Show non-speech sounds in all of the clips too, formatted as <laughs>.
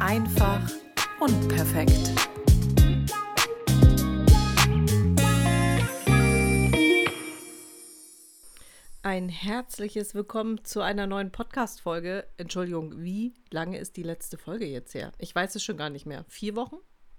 Einfach unperfekt. Ein herzliches Willkommen zu einer neuen Podcast-Folge. Entschuldigung, wie lange ist die letzte Folge jetzt her? Ich weiß es schon gar nicht mehr. Vier Wochen?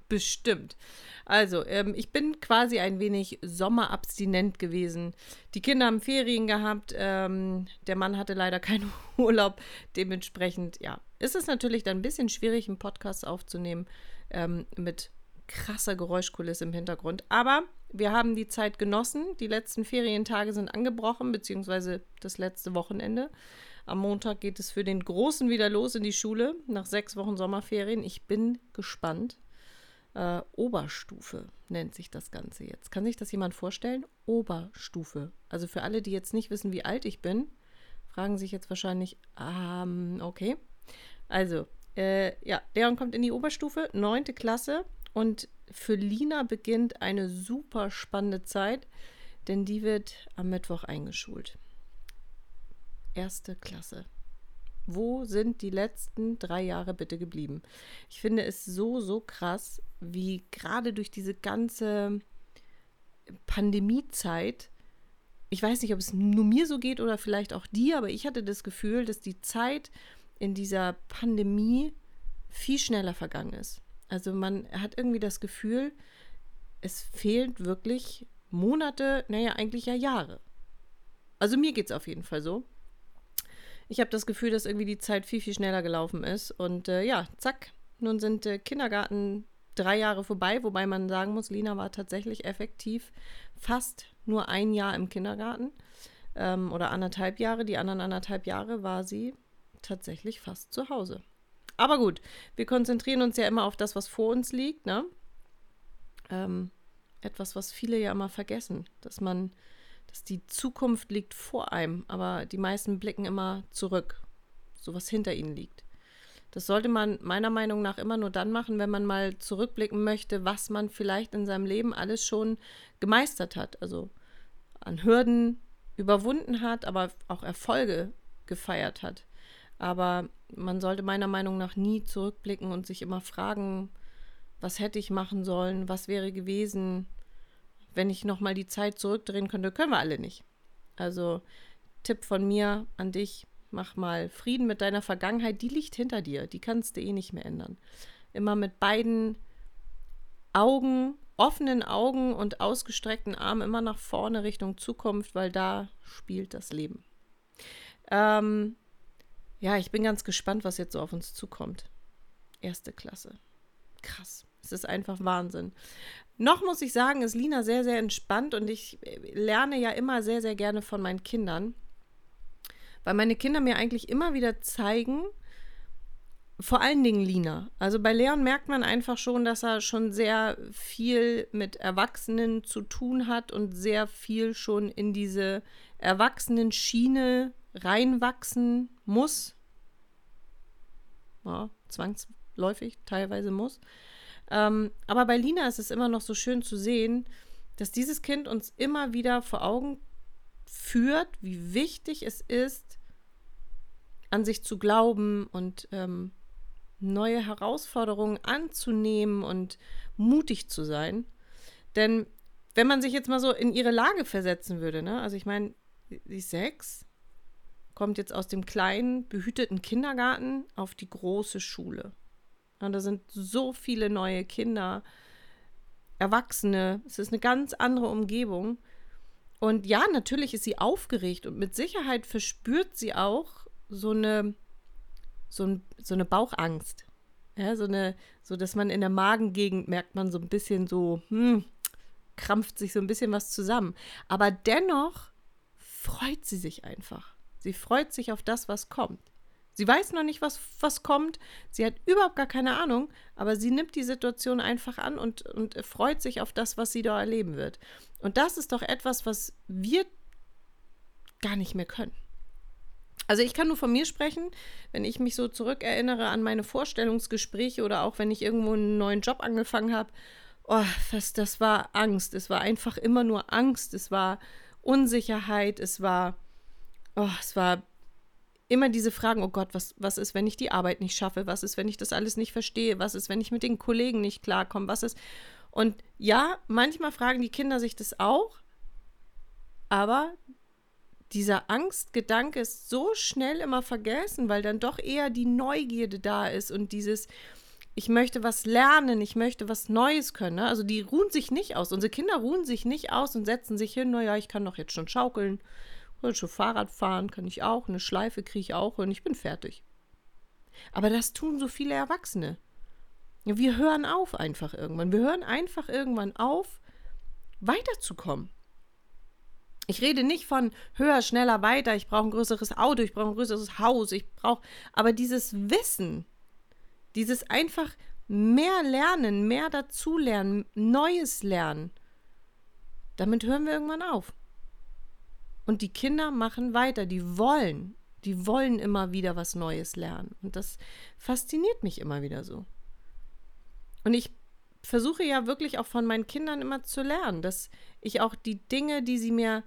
Bestimmt. Also, ähm, ich bin quasi ein wenig sommerabstinent gewesen. Die Kinder haben Ferien gehabt. Ähm, der Mann hatte leider keinen <laughs> Urlaub. Dementsprechend, ja, ist es natürlich dann ein bisschen schwierig, einen Podcast aufzunehmen ähm, mit krasser Geräuschkulisse im Hintergrund. Aber wir haben die Zeit genossen. Die letzten Ferientage sind angebrochen, beziehungsweise das letzte Wochenende. Am Montag geht es für den Großen wieder los in die Schule, nach sechs Wochen Sommerferien. Ich bin gespannt. Äh, Oberstufe nennt sich das Ganze jetzt. Kann sich das jemand vorstellen? Oberstufe. Also für alle, die jetzt nicht wissen, wie alt ich bin, fragen sich jetzt wahrscheinlich, ähm, okay. Also, äh, ja, Leon kommt in die Oberstufe, neunte Klasse. Und für Lina beginnt eine super spannende Zeit, denn die wird am Mittwoch eingeschult. Erste Klasse. Wo sind die letzten drei Jahre bitte geblieben? Ich finde es so, so krass, wie gerade durch diese ganze Pandemiezeit, ich weiß nicht, ob es nur mir so geht oder vielleicht auch dir, aber ich hatte das Gefühl, dass die Zeit in dieser Pandemie viel schneller vergangen ist. Also man hat irgendwie das Gefühl, es fehlt wirklich Monate, naja, eigentlich ja Jahre. Also mir geht es auf jeden Fall so. Ich habe das Gefühl, dass irgendwie die Zeit viel, viel schneller gelaufen ist. Und äh, ja, zack, nun sind äh, Kindergarten drei Jahre vorbei, wobei man sagen muss, Lina war tatsächlich effektiv fast nur ein Jahr im Kindergarten ähm, oder anderthalb Jahre. Die anderen anderthalb Jahre war sie tatsächlich fast zu Hause. Aber gut, wir konzentrieren uns ja immer auf das, was vor uns liegt, ne? Ähm, etwas, was viele ja immer vergessen, dass man dass die Zukunft liegt vor einem, aber die meisten blicken immer zurück, so was hinter ihnen liegt. Das sollte man meiner Meinung nach immer nur dann machen, wenn man mal zurückblicken möchte, was man vielleicht in seinem Leben alles schon gemeistert hat. Also an Hürden überwunden hat, aber auch Erfolge gefeiert hat. Aber man sollte meiner Meinung nach nie zurückblicken und sich immer fragen, was hätte ich machen sollen, was wäre gewesen, wenn ich nochmal die Zeit zurückdrehen könnte, können wir alle nicht. Also Tipp von mir an dich, mach mal Frieden mit deiner Vergangenheit, die liegt hinter dir, die kannst du eh nicht mehr ändern. Immer mit beiden Augen, offenen Augen und ausgestreckten Armen immer nach vorne Richtung Zukunft, weil da spielt das Leben. Ähm, ja, ich bin ganz gespannt, was jetzt so auf uns zukommt. Erste Klasse. Krass. Es ist einfach Wahnsinn. Noch muss ich sagen, ist Lina sehr, sehr entspannt und ich äh, lerne ja immer sehr, sehr gerne von meinen Kindern, weil meine Kinder mir eigentlich immer wieder zeigen, vor allen Dingen Lina. Also bei Leon merkt man einfach schon, dass er schon sehr viel mit Erwachsenen zu tun hat und sehr viel schon in diese Erwachsenen-Schiene reinwachsen muss. Ja, zwangsläufig teilweise muss. Ähm, aber bei Lina ist es immer noch so schön zu sehen, dass dieses Kind uns immer wieder vor Augen führt, wie wichtig es ist, an sich zu glauben und ähm, neue Herausforderungen anzunehmen und mutig zu sein. Denn wenn man sich jetzt mal so in ihre Lage versetzen würde, ne? also ich meine, sie ist sechs, kommt jetzt aus dem kleinen, behüteten Kindergarten auf die große Schule. Und da sind so viele neue Kinder, Erwachsene. Es ist eine ganz andere Umgebung. Und ja, natürlich ist sie aufgeregt und mit Sicherheit verspürt sie auch so eine, so, ein, so eine Bauchangst. Ja, so eine, so dass man in der Magengegend merkt man so ein bisschen so, hm, krampft sich so ein bisschen was zusammen. Aber dennoch freut sie sich einfach. Sie freut sich auf das, was kommt. Sie weiß noch nicht, was, was kommt. Sie hat überhaupt gar keine Ahnung, aber sie nimmt die Situation einfach an und, und freut sich auf das, was sie da erleben wird. Und das ist doch etwas, was wir gar nicht mehr können. Also ich kann nur von mir sprechen, wenn ich mich so zurückerinnere an meine Vorstellungsgespräche oder auch wenn ich irgendwo einen neuen Job angefangen habe. Oh, das, das war Angst. Es war einfach immer nur Angst. Es war Unsicherheit. Es war, oh, es war immer diese Fragen, oh Gott, was, was ist, wenn ich die Arbeit nicht schaffe? Was ist, wenn ich das alles nicht verstehe? Was ist, wenn ich mit den Kollegen nicht klarkomme? Was ist? Und ja, manchmal fragen die Kinder sich das auch, aber dieser Angstgedanke ist so schnell immer vergessen, weil dann doch eher die Neugierde da ist und dieses, ich möchte was lernen, ich möchte was Neues können. Ne? Also die ruhen sich nicht aus. Unsere Kinder ruhen sich nicht aus und setzen sich hin, naja, ich kann doch jetzt schon schaukeln, schon Fahrrad fahren, kann ich auch, eine Schleife kriege ich auch und ich bin fertig. Aber das tun so viele Erwachsene. Wir hören auf einfach irgendwann. Wir hören einfach irgendwann auf, weiterzukommen. Ich rede nicht von höher, schneller, weiter, ich brauche ein größeres Auto, ich brauche ein größeres Haus, ich brauche, aber dieses Wissen, dieses einfach mehr lernen, mehr dazulernen, Neues lernen, damit hören wir irgendwann auf. Und die Kinder machen weiter, die wollen, die wollen immer wieder was Neues lernen. Und das fasziniert mich immer wieder so. Und ich versuche ja wirklich auch von meinen Kindern immer zu lernen, dass ich auch die Dinge, die sie mir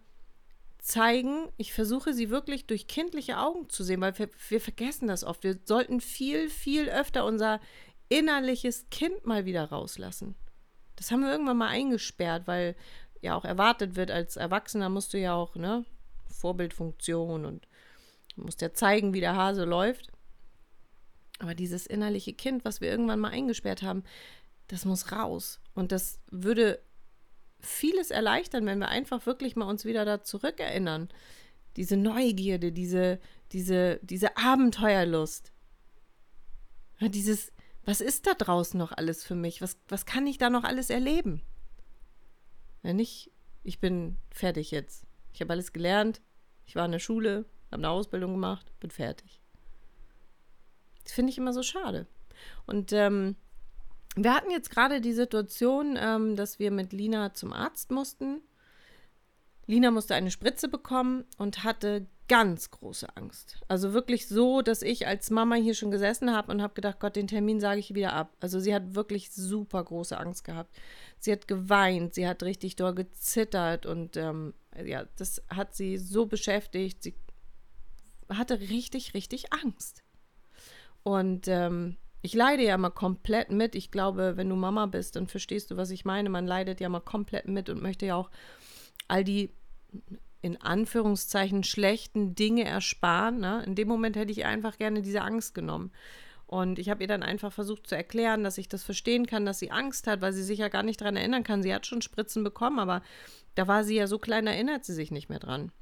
zeigen, ich versuche sie wirklich durch kindliche Augen zu sehen, weil wir, wir vergessen das oft. Wir sollten viel, viel öfter unser innerliches Kind mal wieder rauslassen. Das haben wir irgendwann mal eingesperrt, weil ja auch erwartet wird, als Erwachsener musst du ja auch, ne, Vorbildfunktion und musst ja zeigen, wie der Hase läuft. Aber dieses innerliche Kind, was wir irgendwann mal eingesperrt haben, das muss raus. Und das würde vieles erleichtern, wenn wir einfach wirklich mal uns wieder da zurückerinnern. Diese Neugierde, diese, diese, diese Abenteuerlust. Dieses, was ist da draußen noch alles für mich? Was, was kann ich da noch alles erleben? Ja, nicht, ich bin fertig jetzt. Ich habe alles gelernt. Ich war in der Schule, habe eine Ausbildung gemacht, bin fertig. Das finde ich immer so schade. Und ähm, wir hatten jetzt gerade die Situation, ähm, dass wir mit Lina zum Arzt mussten. Lina musste eine Spritze bekommen und hatte ganz große Angst. Also wirklich so, dass ich als Mama hier schon gesessen habe und habe gedacht, Gott, den Termin sage ich wieder ab. Also sie hat wirklich super große Angst gehabt. Sie hat geweint, sie hat richtig doll gezittert und ähm, ja, das hat sie so beschäftigt. Sie hatte richtig, richtig Angst. Und ähm, ich leide ja mal komplett mit. Ich glaube, wenn du Mama bist, dann verstehst du, was ich meine. Man leidet ja mal komplett mit und möchte ja auch all die in Anführungszeichen schlechten Dinge ersparen. Ne? In dem Moment hätte ich einfach gerne diese Angst genommen. Und ich habe ihr dann einfach versucht zu erklären, dass ich das verstehen kann, dass sie Angst hat, weil sie sich ja gar nicht daran erinnern kann. Sie hat schon Spritzen bekommen, aber da war sie ja so klein, erinnert sie sich nicht mehr dran.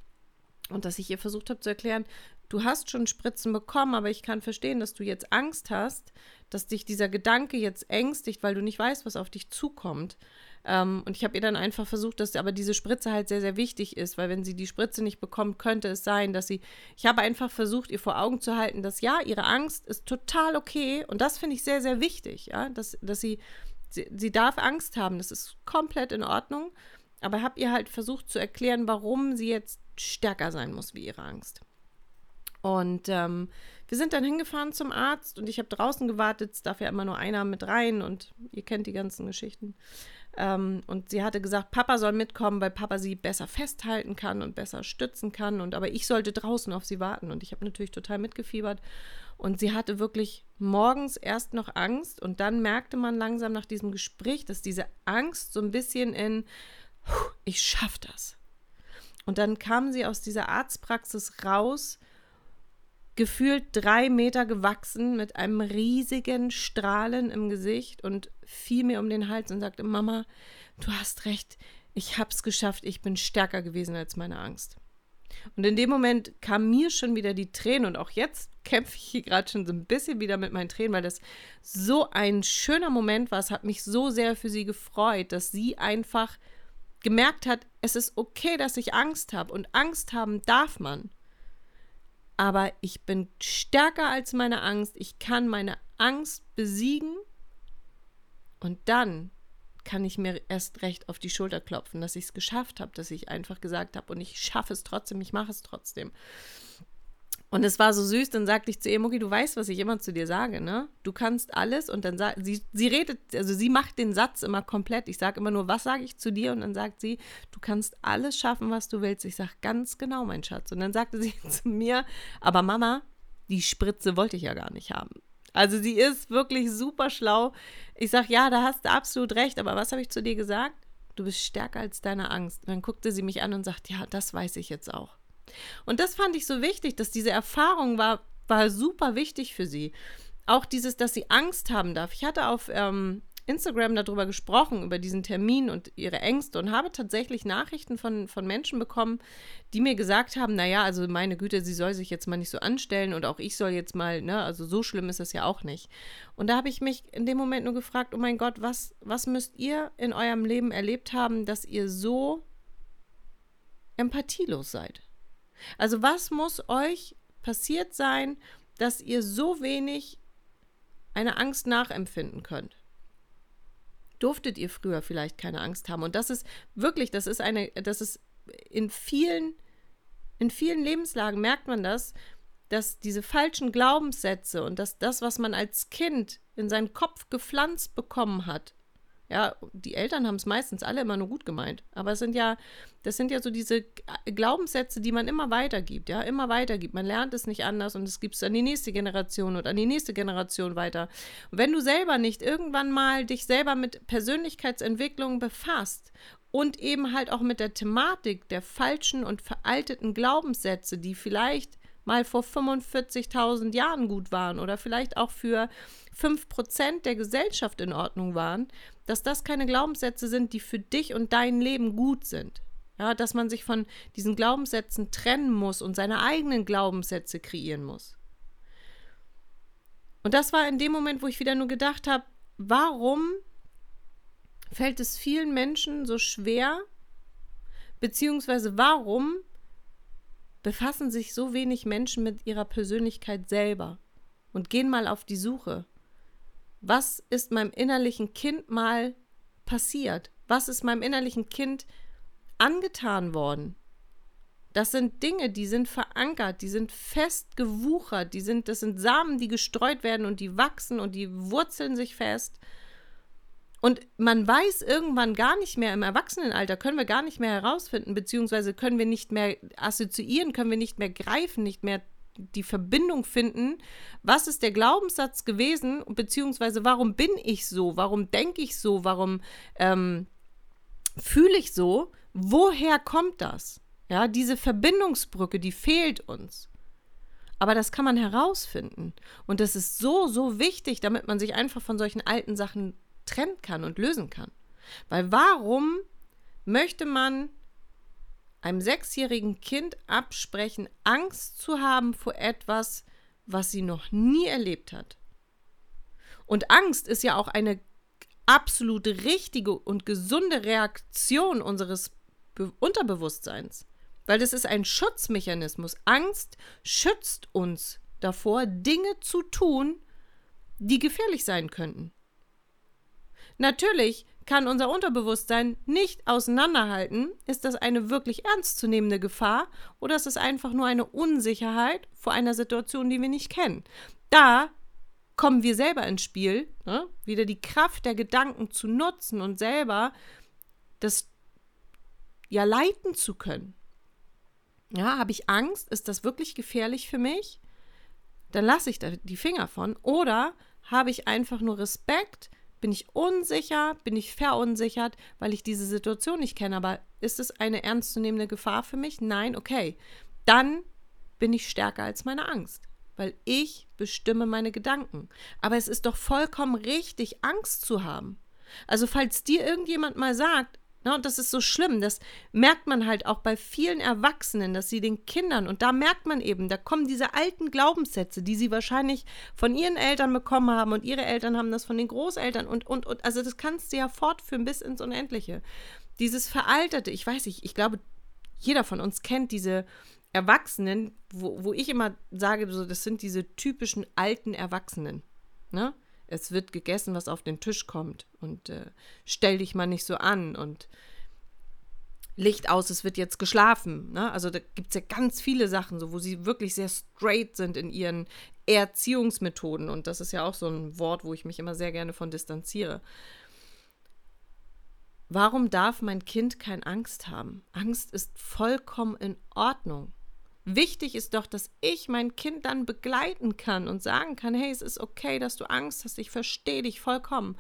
Und dass ich ihr versucht habe zu erklären, du hast schon Spritzen bekommen, aber ich kann verstehen, dass du jetzt Angst hast, dass dich dieser Gedanke jetzt ängstigt, weil du nicht weißt, was auf dich zukommt. Ähm, und ich habe ihr dann einfach versucht, dass aber diese Spritze halt sehr, sehr wichtig ist, weil wenn sie die Spritze nicht bekommt, könnte es sein, dass sie. Ich habe einfach versucht, ihr vor Augen zu halten, dass ja, ihre Angst ist total okay und das finde ich sehr, sehr wichtig, ja, dass, dass sie, sie, sie darf Angst haben, das ist komplett in Ordnung. Aber habe ihr halt versucht zu erklären, warum sie jetzt stärker sein muss wie ihre Angst. Und ähm, wir sind dann hingefahren zum Arzt und ich habe draußen gewartet. Es darf ja immer nur einer mit rein und ihr kennt die ganzen Geschichten. Ähm, und sie hatte gesagt, Papa soll mitkommen, weil Papa sie besser festhalten kann und besser stützen kann. Und aber ich sollte draußen auf sie warten. Und ich habe natürlich total mitgefiebert. Und sie hatte wirklich morgens erst noch Angst und dann merkte man langsam nach diesem Gespräch, dass diese Angst so ein bisschen in, ich schaffe das. Und dann kam sie aus dieser Arztpraxis raus gefühlt drei Meter gewachsen mit einem riesigen Strahlen im Gesicht und fiel mir um den Hals und sagte, Mama, du hast recht, ich hab's geschafft, ich bin stärker gewesen als meine Angst. Und in dem Moment kam mir schon wieder die Tränen und auch jetzt kämpfe ich hier gerade schon so ein bisschen wieder mit meinen Tränen, weil das so ein schöner Moment war. Es hat mich so sehr für sie gefreut, dass sie einfach gemerkt hat, es ist okay, dass ich Angst habe und Angst haben darf man aber ich bin stärker als meine Angst. Ich kann meine Angst besiegen und dann kann ich mir erst recht auf die Schulter klopfen, dass ich es geschafft habe, dass ich einfach gesagt habe und ich schaffe es trotzdem, ich mache es trotzdem. Und es war so süß, dann sagte ich zu ihr, Mucki, du weißt, was ich immer zu dir sage, ne? Du kannst alles und dann sagt sie, sie redet, also sie macht den Satz immer komplett. Ich sage immer nur, was sage ich zu dir? Und dann sagt sie, du kannst alles schaffen, was du willst. Ich sage, ganz genau, mein Schatz. Und dann sagte sie <laughs> zu mir, aber Mama, die Spritze wollte ich ja gar nicht haben. Also sie ist wirklich super schlau. Ich sage, ja, da hast du absolut recht, aber was habe ich zu dir gesagt? Du bist stärker als deine Angst. Und dann guckte sie mich an und sagt, ja, das weiß ich jetzt auch. Und das fand ich so wichtig, dass diese Erfahrung war, war super wichtig für sie. Auch dieses, dass sie Angst haben darf. Ich hatte auf ähm, Instagram darüber gesprochen, über diesen Termin und ihre Ängste und habe tatsächlich Nachrichten von, von Menschen bekommen, die mir gesagt haben, naja, also meine Güte, sie soll sich jetzt mal nicht so anstellen und auch ich soll jetzt mal, ne, also so schlimm ist es ja auch nicht. Und da habe ich mich in dem Moment nur gefragt, oh mein Gott, was, was müsst ihr in eurem Leben erlebt haben, dass ihr so empathielos seid? Also was muss euch passiert sein, dass ihr so wenig eine Angst nachempfinden könnt? Durftet ihr früher vielleicht keine Angst haben? Und das ist wirklich, das ist eine, das ist in vielen, in vielen Lebenslagen merkt man das, dass diese falschen Glaubenssätze und dass das, was man als Kind in seinen Kopf gepflanzt bekommen hat, ja, die Eltern haben es meistens alle immer nur gut gemeint. Aber es sind ja, das sind ja so diese Glaubenssätze, die man immer weitergibt, ja, immer weitergibt. Man lernt es nicht anders und es gibt es an die nächste Generation und an die nächste Generation weiter. Und wenn du selber nicht irgendwann mal dich selber mit Persönlichkeitsentwicklung befasst und eben halt auch mit der Thematik der falschen und veralteten Glaubenssätze, die vielleicht mal vor 45.000 Jahren gut waren oder vielleicht auch für 5% der Gesellschaft in Ordnung waren, dass das keine Glaubenssätze sind, die für dich und dein Leben gut sind. Ja, dass man sich von diesen Glaubenssätzen trennen muss und seine eigenen Glaubenssätze kreieren muss. Und das war in dem Moment, wo ich wieder nur gedacht habe, warum fällt es vielen Menschen so schwer, beziehungsweise warum befassen sich so wenig Menschen mit ihrer Persönlichkeit selber und gehen mal auf die Suche. Was ist meinem innerlichen Kind mal passiert? Was ist meinem innerlichen Kind angetan worden? Das sind Dinge, die sind verankert, die sind fest gewuchert, die sind, das sind Samen, die gestreut werden und die wachsen und die wurzeln sich fest. Und man weiß irgendwann gar nicht mehr, im Erwachsenenalter können wir gar nicht mehr herausfinden, beziehungsweise können wir nicht mehr assoziieren, können wir nicht mehr greifen, nicht mehr die Verbindung finden, was ist der Glaubenssatz gewesen, beziehungsweise warum bin ich so, warum denke ich so, warum ähm, fühle ich so, woher kommt das? Ja, diese Verbindungsbrücke, die fehlt uns. Aber das kann man herausfinden. Und das ist so, so wichtig, damit man sich einfach von solchen alten Sachen trennen kann und lösen kann. Weil warum möchte man einem sechsjährigen Kind absprechen, Angst zu haben vor etwas, was sie noch nie erlebt hat? Und Angst ist ja auch eine absolut richtige und gesunde Reaktion unseres Be Unterbewusstseins. Weil das ist ein Schutzmechanismus. Angst schützt uns davor, Dinge zu tun, die gefährlich sein könnten. Natürlich kann unser Unterbewusstsein nicht auseinanderhalten, ist das eine wirklich ernstzunehmende Gefahr oder ist es einfach nur eine Unsicherheit vor einer Situation, die wir nicht kennen. Da kommen wir selber ins Spiel, ne? wieder die Kraft der Gedanken zu nutzen und selber das ja leiten zu können. Ja, habe ich Angst? Ist das wirklich gefährlich für mich? Dann lasse ich da die Finger von. Oder habe ich einfach nur Respekt bin ich unsicher? Bin ich verunsichert, weil ich diese Situation nicht kenne? Aber ist es eine ernstzunehmende Gefahr für mich? Nein, okay. Dann bin ich stärker als meine Angst, weil ich bestimme meine Gedanken. Aber es ist doch vollkommen richtig, Angst zu haben. Also falls dir irgendjemand mal sagt, Ne, und das ist so schlimm. Das merkt man halt auch bei vielen Erwachsenen, dass sie den Kindern, und da merkt man eben, da kommen diese alten Glaubenssätze, die sie wahrscheinlich von ihren Eltern bekommen haben und ihre Eltern haben das von den Großeltern und, und, und, also das kannst du ja fortführen bis ins Unendliche. Dieses veraltete, ich weiß nicht, ich glaube, jeder von uns kennt diese Erwachsenen, wo, wo ich immer sage, so, das sind diese typischen alten Erwachsenen. Ne? Es wird gegessen, was auf den Tisch kommt und äh, stell dich mal nicht so an und Licht aus, es wird jetzt geschlafen. Ne? Also da gibt es ja ganz viele Sachen, so, wo sie wirklich sehr straight sind in ihren Erziehungsmethoden. Und das ist ja auch so ein Wort, wo ich mich immer sehr gerne von distanziere. Warum darf mein Kind keine Angst haben? Angst ist vollkommen in Ordnung. Wichtig ist doch, dass ich mein Kind dann begleiten kann und sagen kann, hey, es ist okay, dass du Angst hast, ich verstehe dich vollkommen.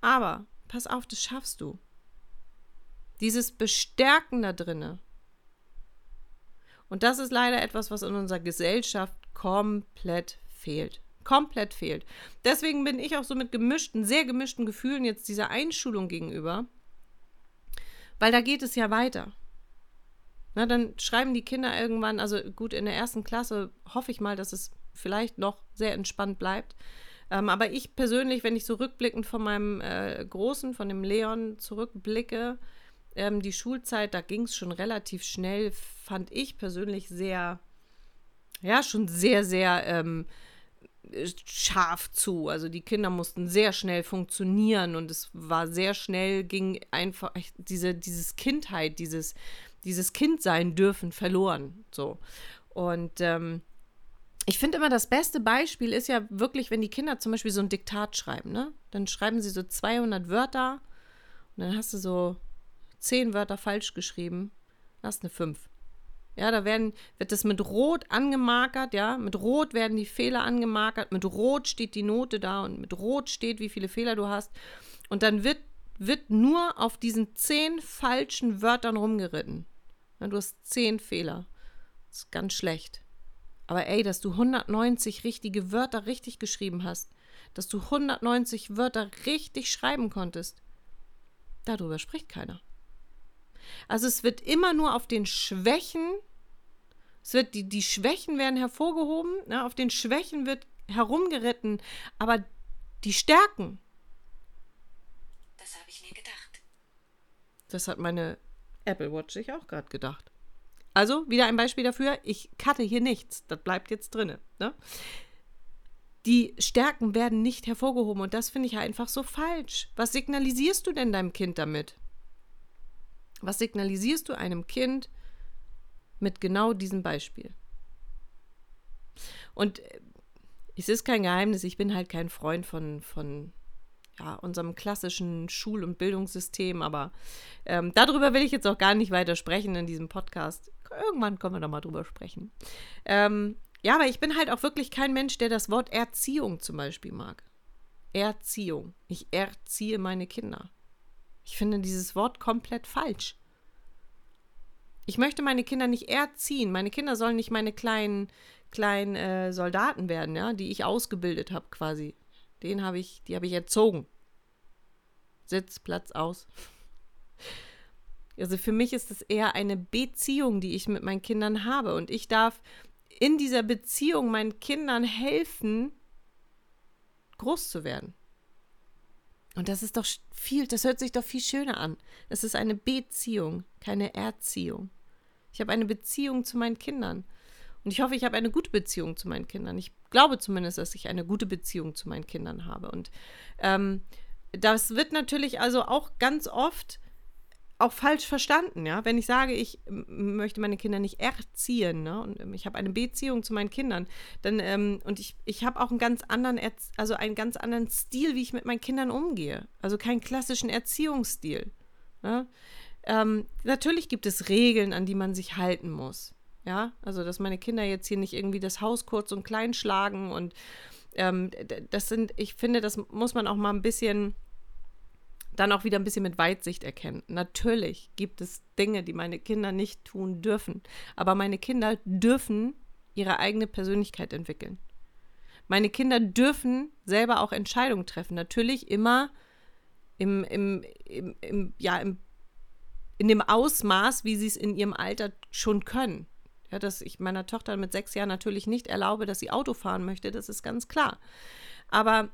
Aber pass auf, das schaffst du. Dieses Bestärken da drinne. Und das ist leider etwas, was in unserer Gesellschaft komplett fehlt. Komplett fehlt. Deswegen bin ich auch so mit gemischten, sehr gemischten Gefühlen jetzt dieser Einschulung gegenüber. Weil da geht es ja weiter. Na, dann schreiben die Kinder irgendwann, also gut, in der ersten Klasse hoffe ich mal, dass es vielleicht noch sehr entspannt bleibt. Ähm, aber ich persönlich, wenn ich so rückblickend von meinem äh, Großen, von dem Leon zurückblicke, ähm, die Schulzeit, da ging es schon relativ schnell, fand ich persönlich sehr, ja, schon sehr, sehr ähm, scharf zu. Also die Kinder mussten sehr schnell funktionieren und es war sehr schnell, ging einfach diese, dieses Kindheit, dieses, dieses Kindsein dürfen verloren. So. Und ähm, ich finde immer, das beste Beispiel ist ja wirklich, wenn die Kinder zum Beispiel so ein Diktat schreiben, ne? Dann schreiben sie so 200 Wörter und dann hast du so zehn Wörter falsch geschrieben, hast eine 5. Ja, da werden, wird das mit Rot angemarkert, ja. Mit Rot werden die Fehler angemarkert, mit Rot steht die Note da und mit Rot steht, wie viele Fehler du hast. Und dann wird, wird nur auf diesen zehn falschen Wörtern rumgeritten. Du hast zehn Fehler. Das ist ganz schlecht. Aber ey, dass du 190 richtige Wörter richtig geschrieben hast, dass du 190 Wörter richtig schreiben konntest, darüber spricht keiner. Also es wird immer nur auf den Schwächen, es wird, die, die Schwächen werden hervorgehoben, ne, auf den Schwächen wird herumgeritten, aber die Stärken. Das habe ich mir gedacht. Das hat meine Apple Watch sich auch gerade gedacht. Also, wieder ein Beispiel dafür, ich cutte hier nichts, das bleibt jetzt drin. Ne? Die Stärken werden nicht hervorgehoben und das finde ich einfach so falsch. Was signalisierst du denn deinem Kind damit? Was signalisierst du einem Kind mit genau diesem Beispiel? Und äh, es ist kein Geheimnis, ich bin halt kein Freund von, von ja, unserem klassischen Schul- und Bildungssystem, aber ähm, darüber will ich jetzt auch gar nicht weiter sprechen in diesem Podcast. Irgendwann können wir da mal drüber sprechen. Ähm, ja, aber ich bin halt auch wirklich kein Mensch, der das Wort Erziehung zum Beispiel mag. Erziehung. Ich erziehe meine Kinder. Ich finde dieses Wort komplett falsch. Ich möchte meine Kinder nicht erziehen. Meine Kinder sollen nicht meine kleinen, kleinen äh, Soldaten werden, ja, die ich ausgebildet habe quasi. Den habe ich, die habe ich erzogen. Sitz, Platz aus. Also für mich ist es eher eine Beziehung, die ich mit meinen Kindern habe. Und ich darf in dieser Beziehung meinen Kindern helfen, groß zu werden. Und das ist doch viel, das hört sich doch viel schöner an. Es ist eine Beziehung, keine Erziehung. Ich habe eine Beziehung zu meinen Kindern. Und ich hoffe, ich habe eine gute Beziehung zu meinen Kindern. Ich glaube zumindest, dass ich eine gute Beziehung zu meinen Kindern habe. Und ähm, das wird natürlich also auch ganz oft auch falsch verstanden, ja. Wenn ich sage, ich möchte meine Kinder nicht erziehen, ne, und ähm, ich habe eine Beziehung zu meinen Kindern, dann ähm, und ich, ich habe auch einen ganz anderen, Erz also einen ganz anderen Stil, wie ich mit meinen Kindern umgehe. Also keinen klassischen Erziehungsstil. Ne? Ähm, natürlich gibt es Regeln, an die man sich halten muss. Ja, also dass meine Kinder jetzt hier nicht irgendwie das Haus kurz und klein schlagen und ähm, das sind, ich finde, das muss man auch mal ein bisschen dann auch wieder ein bisschen mit Weitsicht erkennen. Natürlich gibt es Dinge, die meine Kinder nicht tun dürfen, aber meine Kinder dürfen ihre eigene Persönlichkeit entwickeln. Meine Kinder dürfen selber auch Entscheidungen treffen. Natürlich immer im, im, im, im, ja, im, in dem Ausmaß, wie sie es in ihrem Alter schon können. Ja, dass ich meiner Tochter mit sechs Jahren natürlich nicht erlaube, dass sie Auto fahren möchte, das ist ganz klar. Aber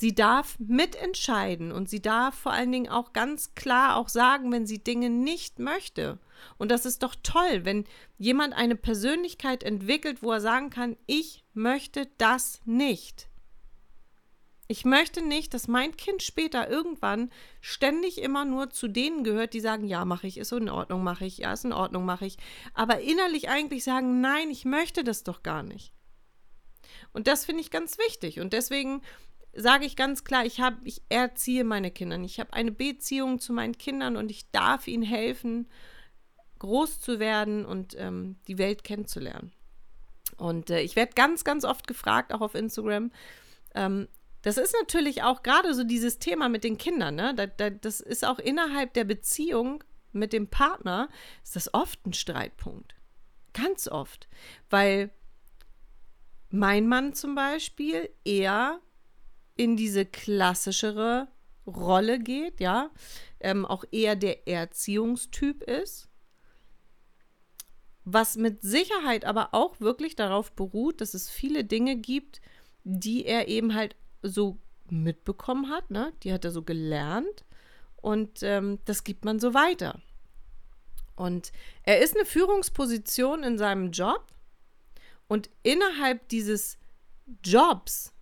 Sie darf mitentscheiden und sie darf vor allen Dingen auch ganz klar auch sagen, wenn sie Dinge nicht möchte. Und das ist doch toll, wenn jemand eine Persönlichkeit entwickelt, wo er sagen kann, ich möchte das nicht. Ich möchte nicht, dass mein Kind später irgendwann ständig immer nur zu denen gehört, die sagen, ja, mache ich, ist so in Ordnung, mache ich, ja, ist in Ordnung, mache ich. Aber innerlich eigentlich sagen, nein, ich möchte das doch gar nicht. Und das finde ich ganz wichtig. Und deswegen sage ich ganz klar, ich, hab, ich erziehe meine Kinder. Ich habe eine Beziehung zu meinen Kindern und ich darf ihnen helfen, groß zu werden und ähm, die Welt kennenzulernen. Und äh, ich werde ganz, ganz oft gefragt, auch auf Instagram, ähm, das ist natürlich auch gerade so dieses Thema mit den Kindern, ne? Da, da, das ist auch innerhalb der Beziehung mit dem Partner, ist das oft ein Streitpunkt. Ganz oft. Weil mein Mann zum Beispiel eher in diese klassischere Rolle geht, ja, ähm, auch eher der Erziehungstyp ist. Was mit Sicherheit aber auch wirklich darauf beruht, dass es viele Dinge gibt, die er eben halt so mitbekommen hat, ne? Die hat er so gelernt und ähm, das gibt man so weiter. Und er ist eine Führungsposition in seinem Job und innerhalb dieses Jobs